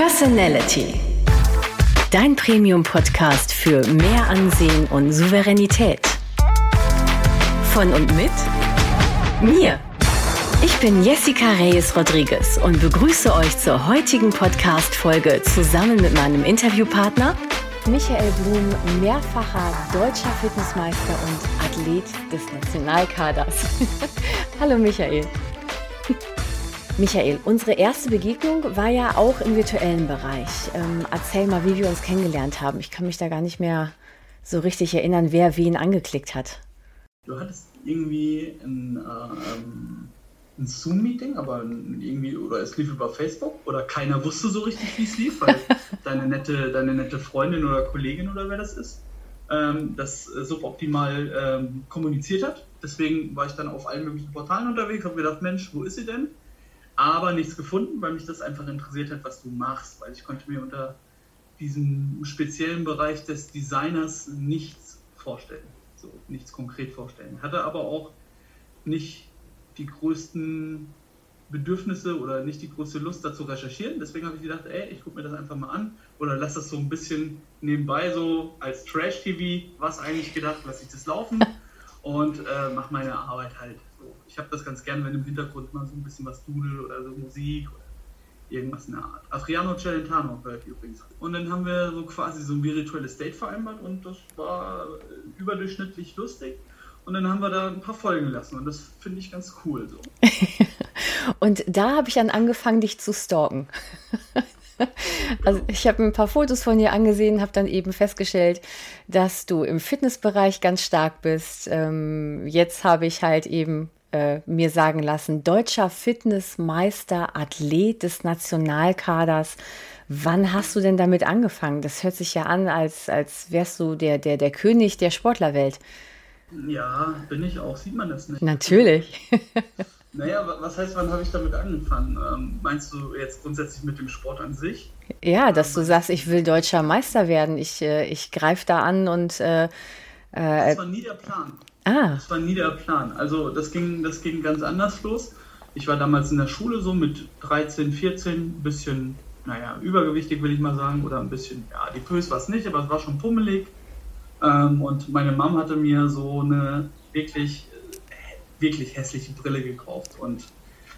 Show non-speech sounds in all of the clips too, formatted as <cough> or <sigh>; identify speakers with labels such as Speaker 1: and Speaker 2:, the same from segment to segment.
Speaker 1: Personality. Dein Premium-Podcast für mehr Ansehen und Souveränität. Von und mit mir. Ich bin Jessica Reyes Rodriguez und begrüße euch zur heutigen Podcast-Folge zusammen mit meinem Interviewpartner Michael Blum, mehrfacher deutscher Fitnessmeister und Athlet des Nationalkaders. <laughs> Hallo Michael. Michael, unsere erste Begegnung war ja auch im virtuellen Bereich. Ähm, erzähl mal, wie wir uns kennengelernt haben. Ich kann mich da gar nicht mehr so richtig erinnern, wer wen angeklickt hat.
Speaker 2: Du hattest irgendwie ein, ähm, ein Zoom-Meeting, aber irgendwie, oder es lief über Facebook oder keiner wusste so richtig, wie es lief, weil <laughs> deine nette, deine nette Freundin oder Kollegin oder wer das ist, ähm, das suboptimal ähm, kommuniziert hat. Deswegen war ich dann auf allen möglichen Portalen unterwegs, habe gedacht, Mensch, wo ist sie denn? Aber nichts gefunden, weil mich das einfach interessiert hat, was du machst, weil ich konnte mir unter diesem speziellen Bereich des Designers nichts vorstellen, so nichts konkret vorstellen. Hatte aber auch nicht die größten Bedürfnisse oder nicht die größte Lust dazu recherchieren. Deswegen habe ich gedacht, ey, ich gucke mir das einfach mal an oder lass das so ein bisschen nebenbei so als Trash-TV, was eigentlich gedacht, lasse ich das laufen <laughs> und äh, mache meine Arbeit halt ich habe das ganz gern, wenn im Hintergrund mal so ein bisschen was dudelt oder so Musik oder irgendwas in der Art. Adriano Celentano hört übrigens. Und dann haben wir so quasi so ein virtuelles Date vereinbart und das war überdurchschnittlich lustig. Und dann haben wir da ein paar Folgen lassen und das finde ich ganz cool so. <laughs>
Speaker 1: und da habe ich dann angefangen, dich zu stalken. <laughs> Also ich habe ein paar Fotos von dir angesehen, habe dann eben festgestellt, dass du im Fitnessbereich ganz stark bist. Ähm, jetzt habe ich halt eben äh, mir sagen lassen, deutscher Fitnessmeister, Athlet des Nationalkaders. Wann hast du denn damit angefangen? Das hört sich ja an, als, als wärst du der, der, der König der Sportlerwelt.
Speaker 2: Ja, bin ich auch. Sieht man das nicht?
Speaker 1: Natürlich. <laughs>
Speaker 2: Naja, was heißt, wann habe ich damit angefangen? Ähm, meinst du jetzt grundsätzlich mit dem Sport an sich?
Speaker 1: Ja, dass du sagst, ich will deutscher Meister werden. Ich, äh, ich greife da an und. Äh, äh,
Speaker 2: das war nie der Plan.
Speaker 1: Ah.
Speaker 2: Das war nie der Plan. Also das ging, das ging ganz anders los. Ich war damals in der Schule so mit 13, 14, ein bisschen, naja, übergewichtig will ich mal sagen, oder ein bisschen, ja, adipös war es nicht, aber es war schon pummelig. Ähm, und meine Mom hatte mir so eine wirklich, wirklich hässliche Brille gekauft. Und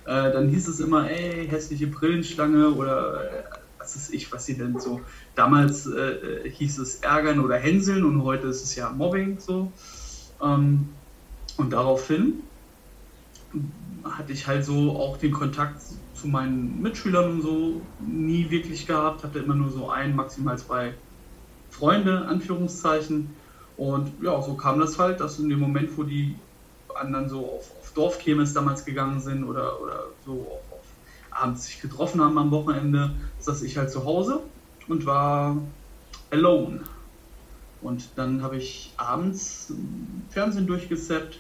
Speaker 2: äh, dann hieß es immer, ey, hässliche Brillenschlange oder äh, was ist ich, was sie denn so. Damals äh, hieß es ärgern oder hänseln und heute ist es ja Mobbing so. Ähm, und daraufhin hatte ich halt so auch den Kontakt zu meinen Mitschülern und so nie wirklich gehabt, hatte immer nur so ein, maximal zwei Freunde, Anführungszeichen. Und ja, so kam das halt, dass in dem Moment, wo die anderen so auf, auf Dorfkirmes damals gegangen sind oder, oder so auf, auf abends sich getroffen haben am Wochenende, saß ich halt zu Hause und war alone. Und dann habe ich abends Fernsehen durchgesäppt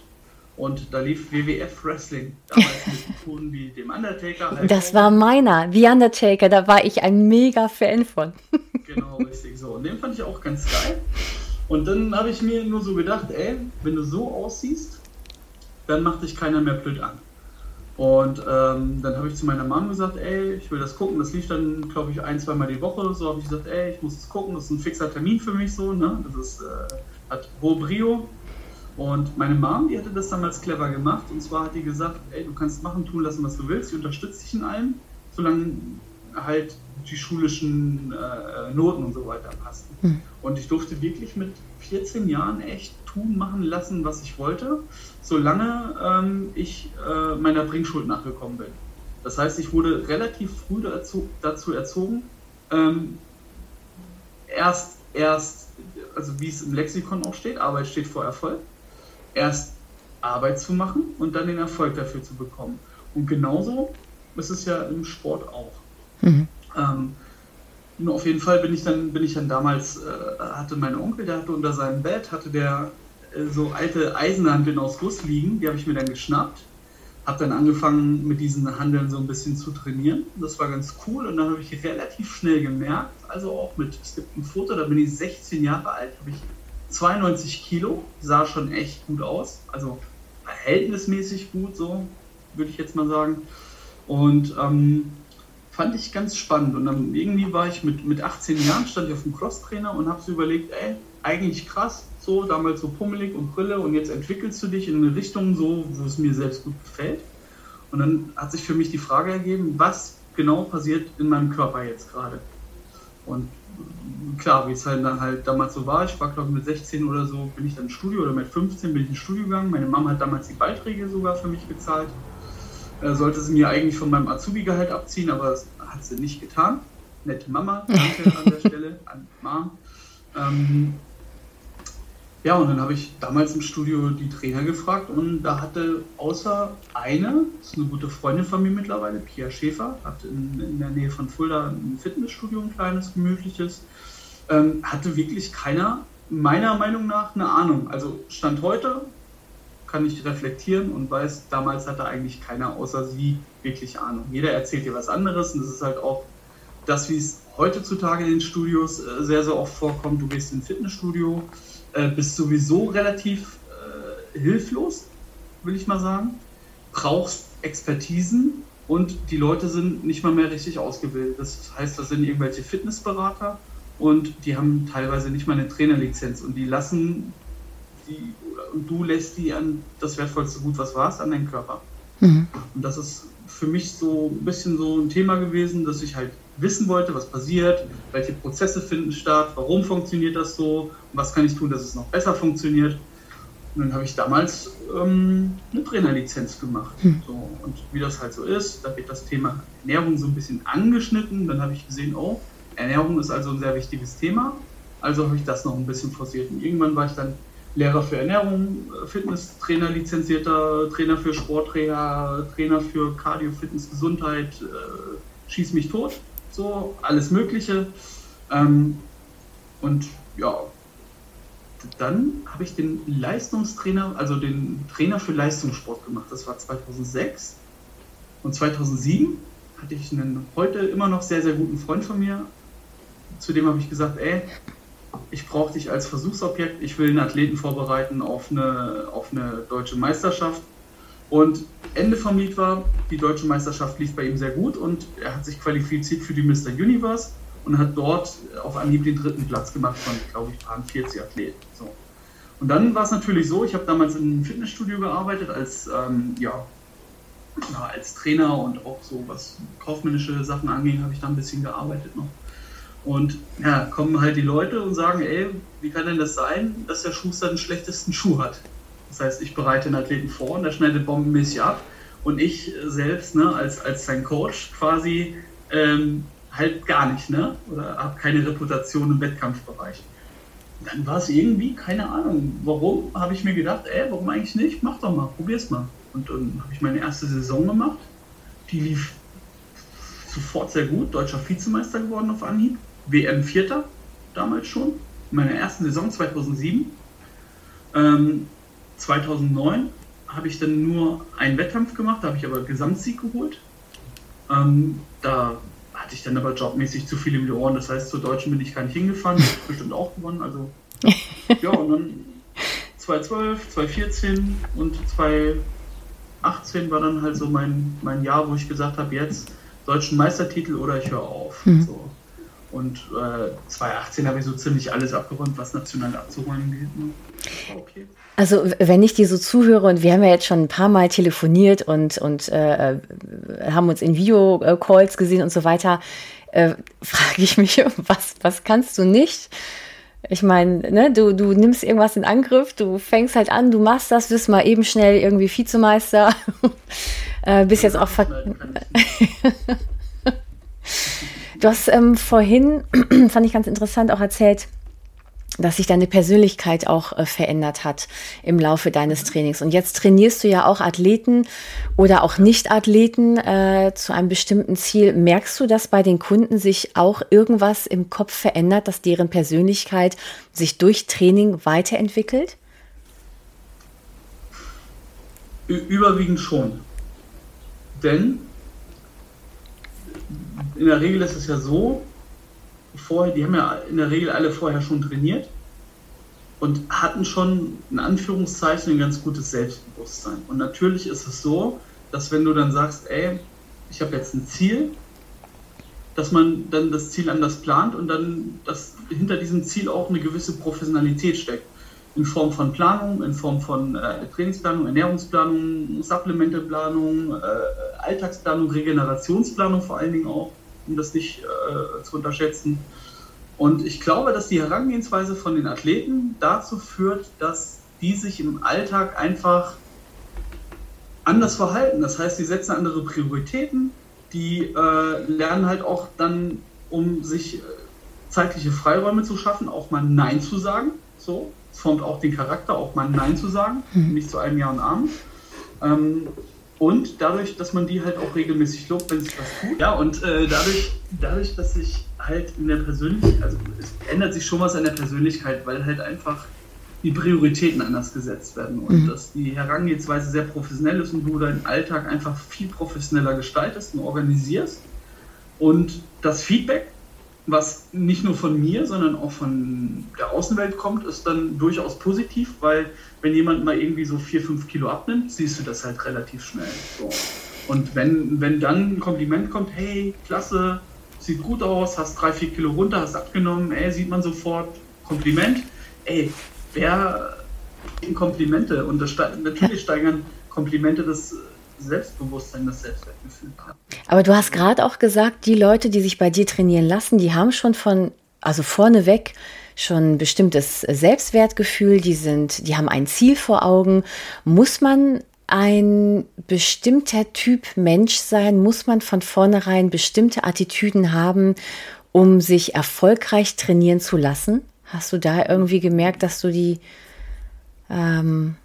Speaker 2: und da lief WWF Wrestling. <laughs> Damals mit wie dem Undertaker.
Speaker 1: Halt das war meiner, The Undertaker, da war ich ein mega Fan von. <laughs>
Speaker 2: genau, richtig so. Und den fand ich auch ganz geil. Und dann habe ich mir nur so gedacht, ey, wenn du so aussiehst, dann macht dich keiner mehr blöd an. Und ähm, dann habe ich zu meiner Mom gesagt, ey, ich will das gucken. Das lief dann, glaube ich, ein, zweimal die Woche. So habe ich gesagt, ey, ich muss es gucken. Das ist ein fixer Termin für mich so. Ne? Das ist, äh, hat hohe Brio. Und meine Mom, die hatte das damals clever gemacht. Und zwar hat die gesagt, ey, du kannst machen, tun lassen, was du willst. Ich unterstütze dich in allem, solange halt die schulischen äh, Noten und so weiter passen. Hm. Und ich durfte wirklich mit 14 Jahren echt tun, machen lassen, was ich wollte, solange ähm, ich äh, meiner Bringschuld nachgekommen bin. Das heißt, ich wurde relativ früh dazu, dazu erzogen, ähm, erst, erst, also wie es im Lexikon auch steht, Arbeit steht vor Erfolg, erst Arbeit zu machen und dann den Erfolg dafür zu bekommen. Und genauso ist es ja im Sport auch. Mhm. Ähm, nur auf jeden Fall bin ich dann, bin ich dann damals, äh, hatte mein Onkel, der hatte unter seinem Bett, hatte der äh, so alte Eisenhandeln aus Guss liegen, die habe ich mir dann geschnappt. Habe dann angefangen mit diesen Handeln so ein bisschen zu trainieren. Das war ganz cool und dann habe ich relativ schnell gemerkt, also auch mit, es gibt ein Foto, da bin ich 16 Jahre alt, habe ich 92 Kilo, sah schon echt gut aus, also verhältnismäßig gut, so würde ich jetzt mal sagen. Und ähm, fand ich ganz spannend. Und dann irgendwie war ich mit, mit 18 Jahren, stand ich auf dem Crosstrainer und habe so überlegt, ey, eigentlich krass, so damals so pummelig und Brille und jetzt entwickelst du dich in eine Richtung so, wo es mir selbst gut gefällt. Und dann hat sich für mich die Frage ergeben, was genau passiert in meinem Körper jetzt gerade. Und klar, wie es halt dann halt damals so war, ich war glaube ich mit 16 oder so, bin ich dann ins Studio oder mit 15 bin ich ins Studio gegangen. Meine Mama hat damals die Beiträge sogar für mich bezahlt. Äh, sollte sie mir eigentlich von meinem Azubi-Gehalt abziehen, aber das hat sie nicht getan. Nette Mama, danke an der <laughs> Stelle, an Mom. Ähm, ja, und dann habe ich damals im Studio die Trainer gefragt und da hatte außer eine, das ist eine gute Freundin von mir mittlerweile, Pia Schäfer, hat in, in der Nähe von Fulda ein Fitnessstudio, ein kleines, gemütliches, ähm, hatte wirklich keiner, meiner Meinung nach, eine Ahnung. Also Stand heute kann ich reflektieren und weiß, damals hatte eigentlich keiner außer sie wirklich Ahnung. Jeder erzählt dir was anderes und das ist halt auch das, wie es heutzutage in den Studios äh, sehr, sehr oft vorkommt. Du gehst ins Fitnessstudio, äh, bist sowieso relativ äh, hilflos, will ich mal sagen. Brauchst Expertisen und die Leute sind nicht mal mehr richtig ausgebildet. Das heißt, das sind irgendwelche Fitnessberater und die haben teilweise nicht mal eine Trainerlizenz und die lassen die, und du lässt die an das wertvollste Gut, was war es, an deinen Körper. Mhm. Und das ist für mich so ein bisschen so ein Thema gewesen, dass ich halt wissen wollte, was passiert, welche Prozesse finden statt, warum funktioniert das so und was kann ich tun, dass es noch besser funktioniert. Und dann habe ich damals ähm, eine Trainerlizenz gemacht. Hm. So, und wie das halt so ist, da wird das Thema Ernährung so ein bisschen angeschnitten. Dann habe ich gesehen, oh, Ernährung ist also ein sehr wichtiges Thema. Also habe ich das noch ein bisschen forciert. Und irgendwann war ich dann Lehrer für Ernährung, Fitnesstrainer, lizenzierter Trainer für Sporttrainer, Trainer für Cardio, Fitness, Gesundheit, äh, schieß mich tot so alles Mögliche. Ähm, und ja, dann habe ich den Leistungstrainer, also den Trainer für Leistungssport gemacht. Das war 2006. Und 2007 hatte ich einen heute immer noch sehr, sehr guten Freund von mir. Zu dem habe ich gesagt, ey, ich brauche dich als Versuchsobjekt. Ich will einen Athleten vorbereiten auf eine, auf eine deutsche Meisterschaft. Und Ende vom Lied war, die deutsche Meisterschaft lief bei ihm sehr gut und er hat sich qualifiziert für die Mr. Universe und hat dort auf Anhieb den dritten Platz gemacht von, glaube ich, waren 40 Athleten. So. Und dann war es natürlich so, ich habe damals in einem Fitnessstudio gearbeitet als, ähm, ja, als Trainer und auch so was kaufmännische Sachen anging, habe ich da ein bisschen gearbeitet noch. Und ja, kommen halt die Leute und sagen, ey, wie kann denn das sein, dass der Schuster den schlechtesten Schuh hat? Das heißt, ich bereite den Athleten vor und er schneidet bombenmäßig ab. Und ich selbst, ne, als, als sein Coach quasi, ähm, halt gar nicht, ne? Oder habe keine Reputation im Wettkampfbereich. Dann war es irgendwie, keine Ahnung, warum, habe ich mir gedacht, ey, warum eigentlich nicht? Mach doch mal, probier's mal. Und dann habe ich meine erste Saison gemacht. Die lief sofort sehr gut, deutscher Vizemeister geworden auf Anhieb. WM Vierter, damals schon. In meiner ersten Saison 2007. Ähm, 2009 habe ich dann nur einen Wettkampf gemacht, da habe ich aber Gesamtsieg geholt. Ähm, da hatte ich dann aber jobmäßig zu viel in die Ohren, das heißt, zur Deutschen bin ich gar nicht hingefahren, bestimmt auch gewonnen. Also, <laughs> ja, und dann 2012, 2014 und 2018 war dann halt so mein, mein Jahr, wo ich gesagt habe, jetzt deutschen Meistertitel oder ich höre auf. Mhm. So. Und äh, 2018 habe ich so ziemlich alles abgeräumt, was national abzuräumen geht.
Speaker 1: Okay. Also wenn ich dir so zuhöre und wir haben ja jetzt schon ein paar Mal telefoniert und, und äh, haben uns in Videocalls gesehen und so weiter, äh, frage ich mich, <laughs> was, was kannst du nicht? Ich meine, ne, du, du nimmst irgendwas in Angriff, du fängst halt an, du machst das, wirst mal eben schnell irgendwie Vizemeister, <laughs> äh, bist jetzt auch ver <laughs> Du hast ähm, vorhin, <clears throat> fand ich ganz interessant, auch erzählt, dass sich deine Persönlichkeit auch äh, verändert hat im Laufe deines Trainings. Und jetzt trainierst du ja auch Athleten oder auch Nicht-Athleten äh, zu einem bestimmten Ziel. Merkst du, dass bei den Kunden sich auch irgendwas im Kopf verändert, dass deren Persönlichkeit sich durch Training weiterentwickelt?
Speaker 2: Überwiegend schon. Denn in der Regel ist es ja so, vorher, die haben ja in der Regel alle vorher schon trainiert und hatten schon in Anführungszeichen ein ganz gutes Selbstbewusstsein. Und natürlich ist es so, dass wenn du dann sagst, ey, ich habe jetzt ein Ziel, dass man dann das Ziel anders plant und dann, dass hinter diesem Ziel auch eine gewisse Professionalität steckt. In Form von Planung, in Form von äh, Trainingsplanung, Ernährungsplanung, Supplementeplanung, äh, Alltagsplanung, Regenerationsplanung vor allen Dingen auch, um das nicht äh, zu unterschätzen. Und ich glaube, dass die Herangehensweise von den Athleten dazu führt, dass die sich im Alltag einfach anders verhalten. Das heißt, sie setzen andere Prioritäten, die äh, lernen halt auch dann, um sich äh, zeitliche Freiräume zu schaffen, auch mal Nein zu sagen. So, es formt auch den Charakter, auch mal Nein zu sagen, mhm. nicht zu einem Ja und Abend. Ähm, und dadurch, dass man die halt auch regelmäßig lobt, wenn sich was tut. Ja, und äh, dadurch, dadurch, dass sich halt in der Persönlichkeit, also es ändert sich schon was an der Persönlichkeit, weil halt einfach die Prioritäten anders gesetzt werden und mhm. dass die Herangehensweise sehr professionell ist und du deinen Alltag einfach viel professioneller gestaltest und organisierst. Und das Feedback, was nicht nur von mir, sondern auch von der Außenwelt kommt, ist dann durchaus positiv, weil wenn jemand mal irgendwie so vier, fünf Kilo abnimmt, siehst du das halt relativ schnell. So. Und wenn, wenn dann ein Kompliment kommt, hey, klasse, sieht gut aus, hast drei, vier Kilo runter, hast abgenommen, ey, sieht man sofort, Kompliment, ey, wer Komplimente und das natürlich steigern Komplimente das Selbstbewusstsein, das Selbstwertgefühl.
Speaker 1: Aber du hast gerade auch gesagt, die Leute, die sich bei dir trainieren lassen, die haben schon von, also vorneweg schon ein bestimmtes Selbstwertgefühl, die sind, die haben ein Ziel vor Augen. Muss man ein bestimmter Typ Mensch sein? Muss man von vornherein bestimmte Attitüden haben, um sich erfolgreich trainieren zu lassen? Hast du da irgendwie gemerkt, dass du die, ähm,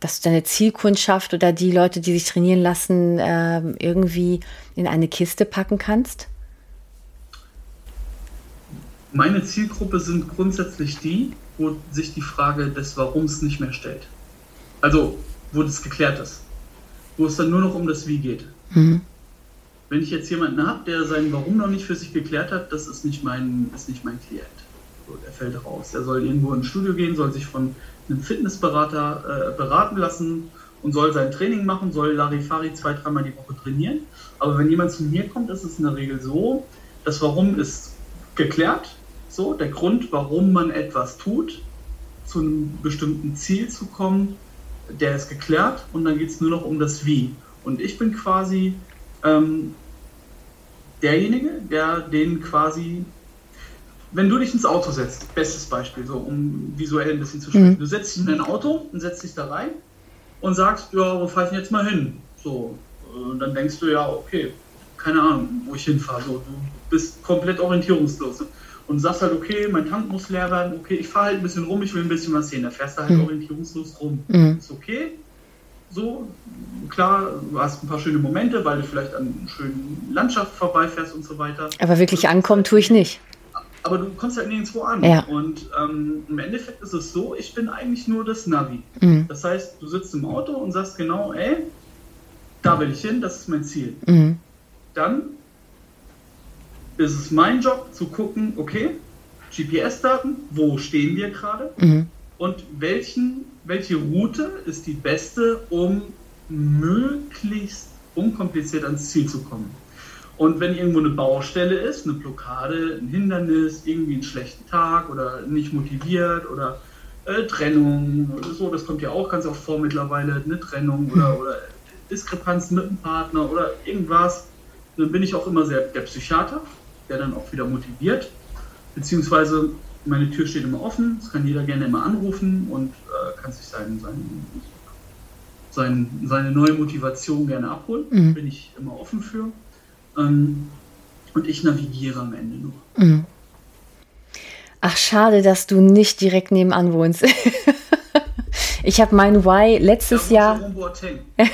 Speaker 1: dass du deine Zielkundschaft oder die Leute, die sich trainieren lassen, ähm, irgendwie in eine Kiste packen kannst?
Speaker 2: Meine Zielgruppe sind grundsätzlich die, wo sich die Frage des Warums nicht mehr stellt. Also, wo das geklärt ist. Wo es dann nur noch um das Wie geht. Mhm. Wenn ich jetzt jemanden habe, der sein Warum noch nicht für sich geklärt hat, das ist nicht mein, ist nicht mein Klient er fällt raus. Er soll irgendwo ins Studio gehen, soll sich von einem Fitnessberater äh, beraten lassen und soll sein Training machen, soll Larifari zwei, dreimal die Woche trainieren. Aber wenn jemand zu mir kommt, ist es in der Regel so, das Warum ist geklärt, so der Grund, warum man etwas tut, zu einem bestimmten Ziel zu kommen, der ist geklärt und dann geht es nur noch um das Wie. Und ich bin quasi ähm, derjenige, der den quasi wenn du dich ins Auto setzt, bestes Beispiel, so um visuell ein bisschen zu sprechen. Mhm. Du setzt dich in dein Auto und setzt dich da rein und sagst, ja, wo fahre ich denn jetzt mal hin? So, und dann denkst du, ja, okay, keine Ahnung, wo ich hinfahre. So, du bist komplett orientierungslos. Und sagst halt, okay, mein Tank muss leer werden, okay, ich fahre halt ein bisschen rum, ich will ein bisschen was sehen. Da fährst du halt mhm. orientierungslos rum. Mhm. Ist okay. So, klar, du hast ein paar schöne Momente, weil du vielleicht an einer schönen Landschaft vorbeifährst und so weiter.
Speaker 1: Aber wirklich ankommen tue ich nicht
Speaker 2: aber du kommst halt nirgendwo an.
Speaker 1: Ja.
Speaker 2: Und ähm, im Endeffekt ist es so, ich bin eigentlich nur das Navi. Mhm. Das heißt, du sitzt im Auto und sagst genau, ey, da will ich hin, das ist mein Ziel. Mhm. Dann ist es mein Job zu gucken, okay, GPS-Daten, wo stehen wir gerade mhm. und welchen, welche Route ist die beste, um möglichst unkompliziert ans Ziel zu kommen. Und wenn irgendwo eine Baustelle ist, eine Blockade, ein Hindernis, irgendwie einen schlechten Tag oder nicht motiviert oder äh, Trennung, so, das kommt ja auch ganz oft vor mittlerweile, eine Trennung oder, oder Diskrepanz mit dem Partner oder irgendwas, dann bin ich auch immer sehr der Psychiater, der dann auch wieder motiviert, beziehungsweise meine Tür steht immer offen, es kann jeder gerne immer anrufen und äh, kann sich sein, sein, sein, seine neue Motivation gerne abholen, mhm. bin ich immer offen für. Ähm, und ich navigiere am Ende nur. Mhm.
Speaker 1: Ach, schade, dass du nicht direkt nebenan wohnst. <laughs> ich habe mein Why letztes Jahr. <laughs>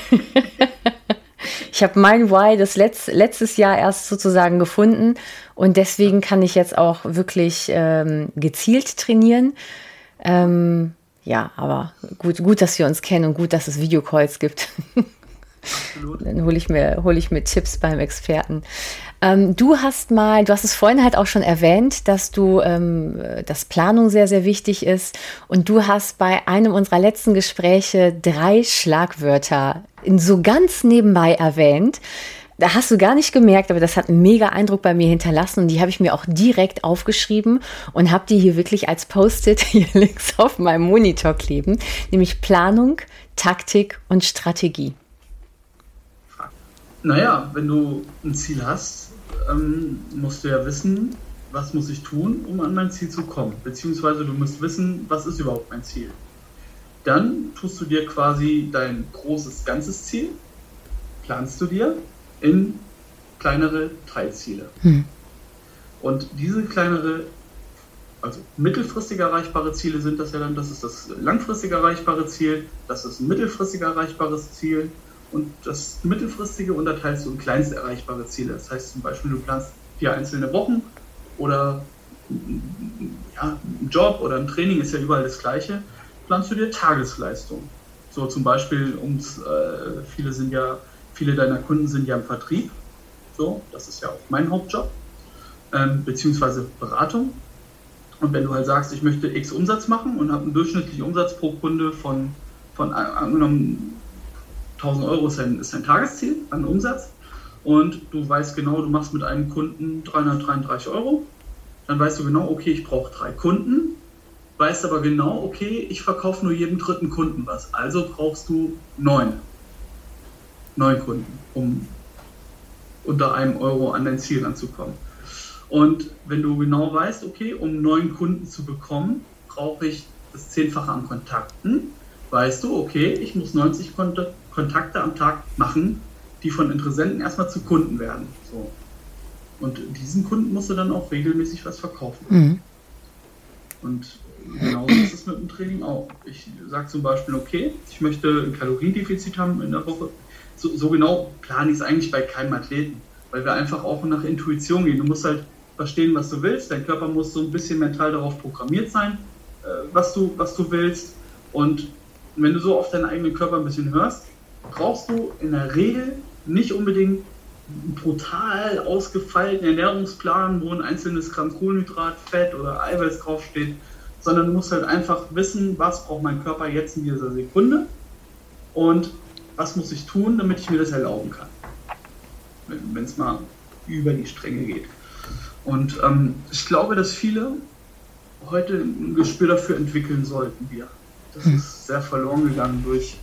Speaker 1: ich habe mein Why das Letz, letztes Jahr erst sozusagen gefunden und deswegen kann ich jetzt auch wirklich ähm, gezielt trainieren. Ähm, ja, aber gut, gut, dass wir uns kennen und gut, dass es Videocalls gibt. <laughs> Absolut. Dann hole ich, mir, hol ich mir Tipps beim Experten. Ähm, du hast mal, du hast es vorhin halt auch schon erwähnt, dass du, ähm, dass Planung sehr, sehr wichtig ist. Und du hast bei einem unserer letzten Gespräche drei Schlagwörter so ganz nebenbei erwähnt. Da hast du gar nicht gemerkt, aber das hat einen mega Eindruck bei mir hinterlassen und die habe ich mir auch direkt aufgeschrieben und habe die hier wirklich als Post-it <laughs> hier links auf meinem Monitor kleben, nämlich Planung, Taktik und Strategie.
Speaker 2: Naja, wenn du ein Ziel hast, ähm, musst du ja wissen, was muss ich tun, um an mein Ziel zu kommen. Beziehungsweise du musst wissen, was ist überhaupt mein Ziel. Dann tust du dir quasi dein großes ganzes Ziel, planst du dir in kleinere Teilziele. Hm. Und diese kleinere, also mittelfristig erreichbare Ziele sind das ja dann, das ist das langfristig erreichbare Ziel, das ist ein mittelfristig erreichbares Ziel und das mittelfristige unterteilst du in kleinst erreichbare Ziele. Das heißt zum Beispiel, du planst vier einzelne Wochen oder ja, ein Job oder ein Training ist ja überall das gleiche, planst du dir Tagesleistung. So zum Beispiel, ums, äh, viele sind ja Viele deiner Kunden sind ja im Vertrieb. So, das ist ja auch mein Hauptjob, ähm, beziehungsweise Beratung. Und wenn du halt sagst, ich möchte X Umsatz machen und habe einen durchschnittlichen Umsatz pro Kunde von, von angenommen 1000 Euro ist dein, ist dein Tagesziel an Umsatz. Und du weißt genau, du machst mit einem Kunden 333 Euro, dann weißt du genau, okay, ich brauche drei Kunden, weißt aber genau, okay, ich verkaufe nur jedem dritten Kunden was, also brauchst du neun. Neukunden, um unter einem Euro an dein Ziel ranzukommen. Und wenn du genau weißt, okay, um neuen Kunden zu bekommen, brauche ich das Zehnfache an Kontakten, weißt du, okay, ich muss 90 Kontakte am Tag machen, die von Interessenten erstmal zu Kunden werden. So. Und diesen Kunden musst du dann auch regelmäßig was verkaufen. Mhm. Und genauso ist es mit dem Training auch. Ich sage zum Beispiel, okay, ich möchte ein Kaloriendefizit haben in der Woche, so, so genau plane ich es eigentlich bei keinem Athleten, weil wir einfach auch nach Intuition gehen. Du musst halt verstehen, was du willst. Dein Körper muss so ein bisschen mental darauf programmiert sein, äh, was, du, was du willst. Und wenn du so auf deinen eigenen Körper ein bisschen hörst, brauchst du in der Regel nicht unbedingt einen brutal ausgefeilten Ernährungsplan, wo ein einzelnes Gramm Kohlenhydrat, Fett oder Eiweiß draufsteht, sondern du musst halt einfach wissen, was braucht mein Körper jetzt in dieser Sekunde und was muss ich tun, damit ich mir das erlauben kann, wenn es mal über die Stränge geht. Und ähm, ich glaube, dass viele heute ein Gespür dafür entwickeln sollten, wir. Das ist sehr verloren gegangen durch,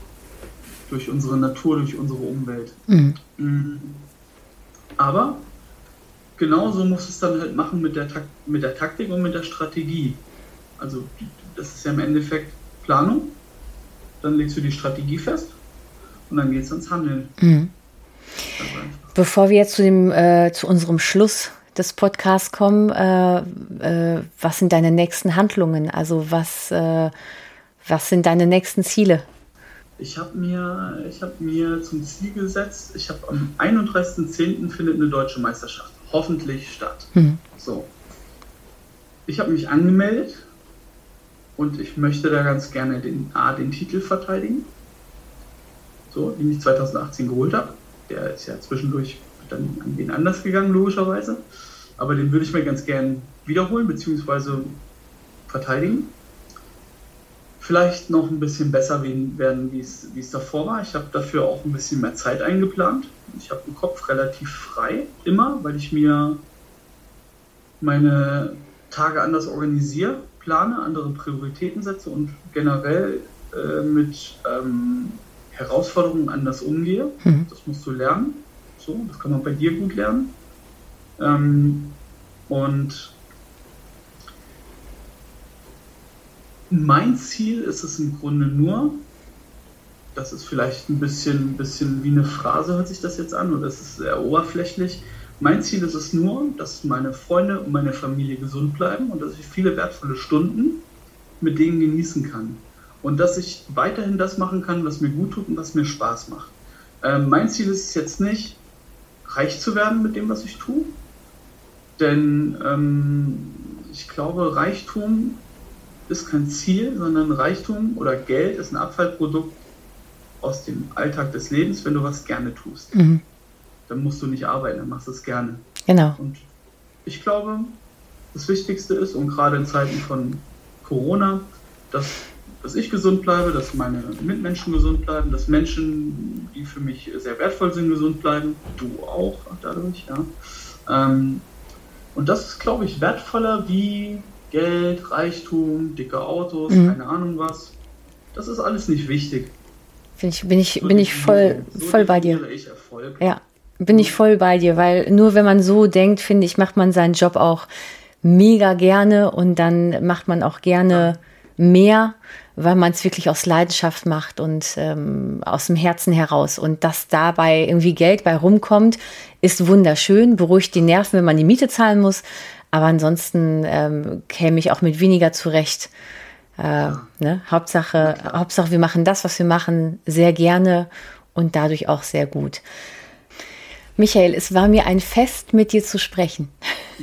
Speaker 2: durch unsere Natur, durch unsere Umwelt. Mhm. Aber genauso muss es dann halt machen mit der, mit der Taktik und mit der Strategie. Also das ist ja im Endeffekt Planung. Dann legst du die Strategie fest und dann geht es ins Handeln. Mhm.
Speaker 1: Bevor wir jetzt zu, dem, äh, zu unserem Schluss des Podcasts kommen, äh, äh, was sind deine nächsten Handlungen? Also was, äh, was sind deine nächsten Ziele?
Speaker 2: Ich habe mir, hab mir zum Ziel gesetzt, ich habe am 31.10. findet eine deutsche Meisterschaft hoffentlich statt. Mhm. So. Ich habe mich angemeldet und ich möchte da ganz gerne den A, den Titel verteidigen so, den ich 2018 geholt habe. Der ist ja zwischendurch dann an den anders gegangen, logischerweise. Aber den würde ich mir ganz gern wiederholen, beziehungsweise verteidigen. Vielleicht noch ein bisschen besser werden, wie es, wie es davor war. Ich habe dafür auch ein bisschen mehr Zeit eingeplant. Ich habe den Kopf relativ frei, immer, weil ich mir meine Tage anders organisiere, plane, andere Prioritäten setze und generell äh, mit ähm, Herausforderungen anders umgehe. Mhm. Das musst du lernen. So, das kann man bei dir gut lernen. Ähm, und mein Ziel ist es im Grunde nur, das ist vielleicht ein bisschen, bisschen wie eine Phrase, hört sich das jetzt an, oder das ist sehr oberflächlich. Mein Ziel ist es nur, dass meine Freunde und meine Familie gesund bleiben und dass ich viele wertvolle Stunden mit denen genießen kann und dass ich weiterhin das machen kann, was mir gut tut und was mir Spaß macht. Ähm, mein Ziel ist es jetzt nicht, reich zu werden mit dem, was ich tue, denn ähm, ich glaube, Reichtum ist kein Ziel, sondern Reichtum oder Geld ist ein Abfallprodukt aus dem Alltag des Lebens, wenn du was gerne tust. Mhm. Dann musst du nicht arbeiten, dann machst du es gerne.
Speaker 1: Genau.
Speaker 2: Und ich glaube, das Wichtigste ist, und gerade in Zeiten von Corona, dass dass ich gesund bleibe, dass meine Mitmenschen gesund bleiben, dass Menschen, die für mich sehr wertvoll sind, gesund bleiben. Du auch dadurch, ja. Ähm, und das ist, glaube ich, wertvoller wie Geld, Reichtum, dicke Autos, mhm. keine Ahnung was. Das ist alles nicht wichtig.
Speaker 1: Bin ich, bin ich, so bin ich voll, so voll bei dir. Ich Erfolg. Ja, bin ich voll bei dir, weil nur wenn man so denkt, finde ich, macht man seinen Job auch mega gerne und dann macht man auch gerne ja. mehr, weil man es wirklich aus Leidenschaft macht und ähm, aus dem Herzen heraus. Und dass dabei irgendwie Geld bei rumkommt, ist wunderschön, beruhigt die Nerven, wenn man die Miete zahlen muss. Aber ansonsten ähm, käme ich auch mit weniger zurecht. Äh, ja. ne? Hauptsache, Hauptsache, wir machen das, was wir machen, sehr gerne und dadurch auch sehr gut. Michael, es war mir ein Fest, mit dir zu sprechen.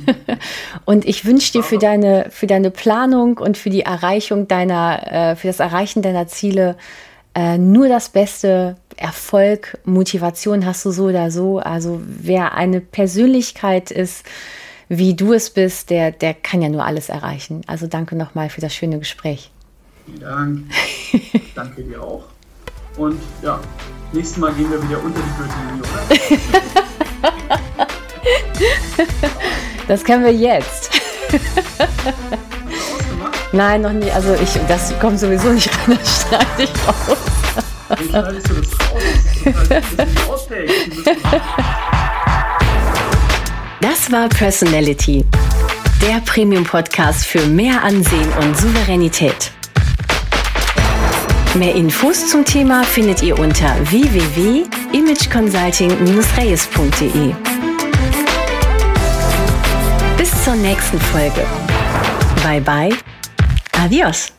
Speaker 1: <laughs> und ich wünsche dir für deine, für deine Planung und für die Erreichung deiner, äh, für das Erreichen deiner Ziele äh, nur das Beste. Erfolg, Motivation hast du so oder so. Also wer eine Persönlichkeit ist, wie du es bist, der, der kann ja nur alles erreichen. Also danke nochmal für das schöne Gespräch.
Speaker 2: Vielen Dank. <laughs> danke dir auch. Und ja, nächstes Mal gehen wir wieder unter die Gürtellinie,
Speaker 1: oder? <laughs> das können wir jetzt. Nein, noch nie. Also ich, das kommt sowieso nicht rein, das schneide ich raus. Wie schneidest du das raus? <laughs> War Personality, der Premium-Podcast für mehr Ansehen und Souveränität. Mehr Infos zum Thema findet ihr unter www.imageconsulting-reyes.de. Bis zur nächsten Folge. Bye bye. Adios.